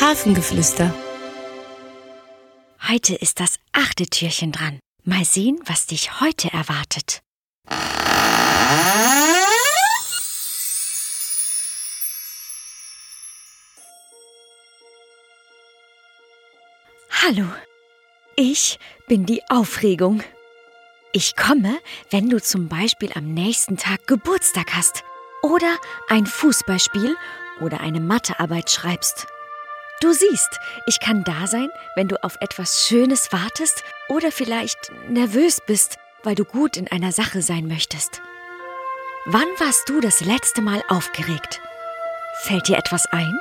Hafengeflüster. Heute ist das achte Türchen dran. Mal sehen, was dich heute erwartet. Hallo, ich bin die Aufregung. Ich komme, wenn du zum Beispiel am nächsten Tag Geburtstag hast oder ein Fußballspiel oder eine Mathearbeit schreibst. Du siehst, ich kann da sein, wenn du auf etwas Schönes wartest oder vielleicht nervös bist, weil du gut in einer Sache sein möchtest. Wann warst du das letzte Mal aufgeregt? Fällt dir etwas ein?